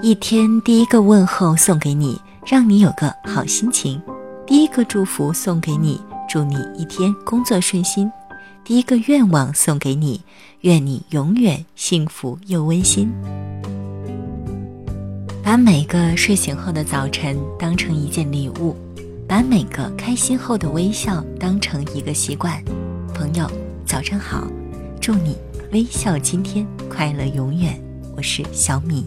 一天第一个问候送给你让你有个好心情。第一个祝福送给你祝你一天工作顺心。第一个愿望送给你愿你永远幸福又温馨。把每个睡醒后的早晨当成一件礼物把每个开心后的微笑当成一个习惯。朋友早上好祝你微笑今天快乐永远。我是小米。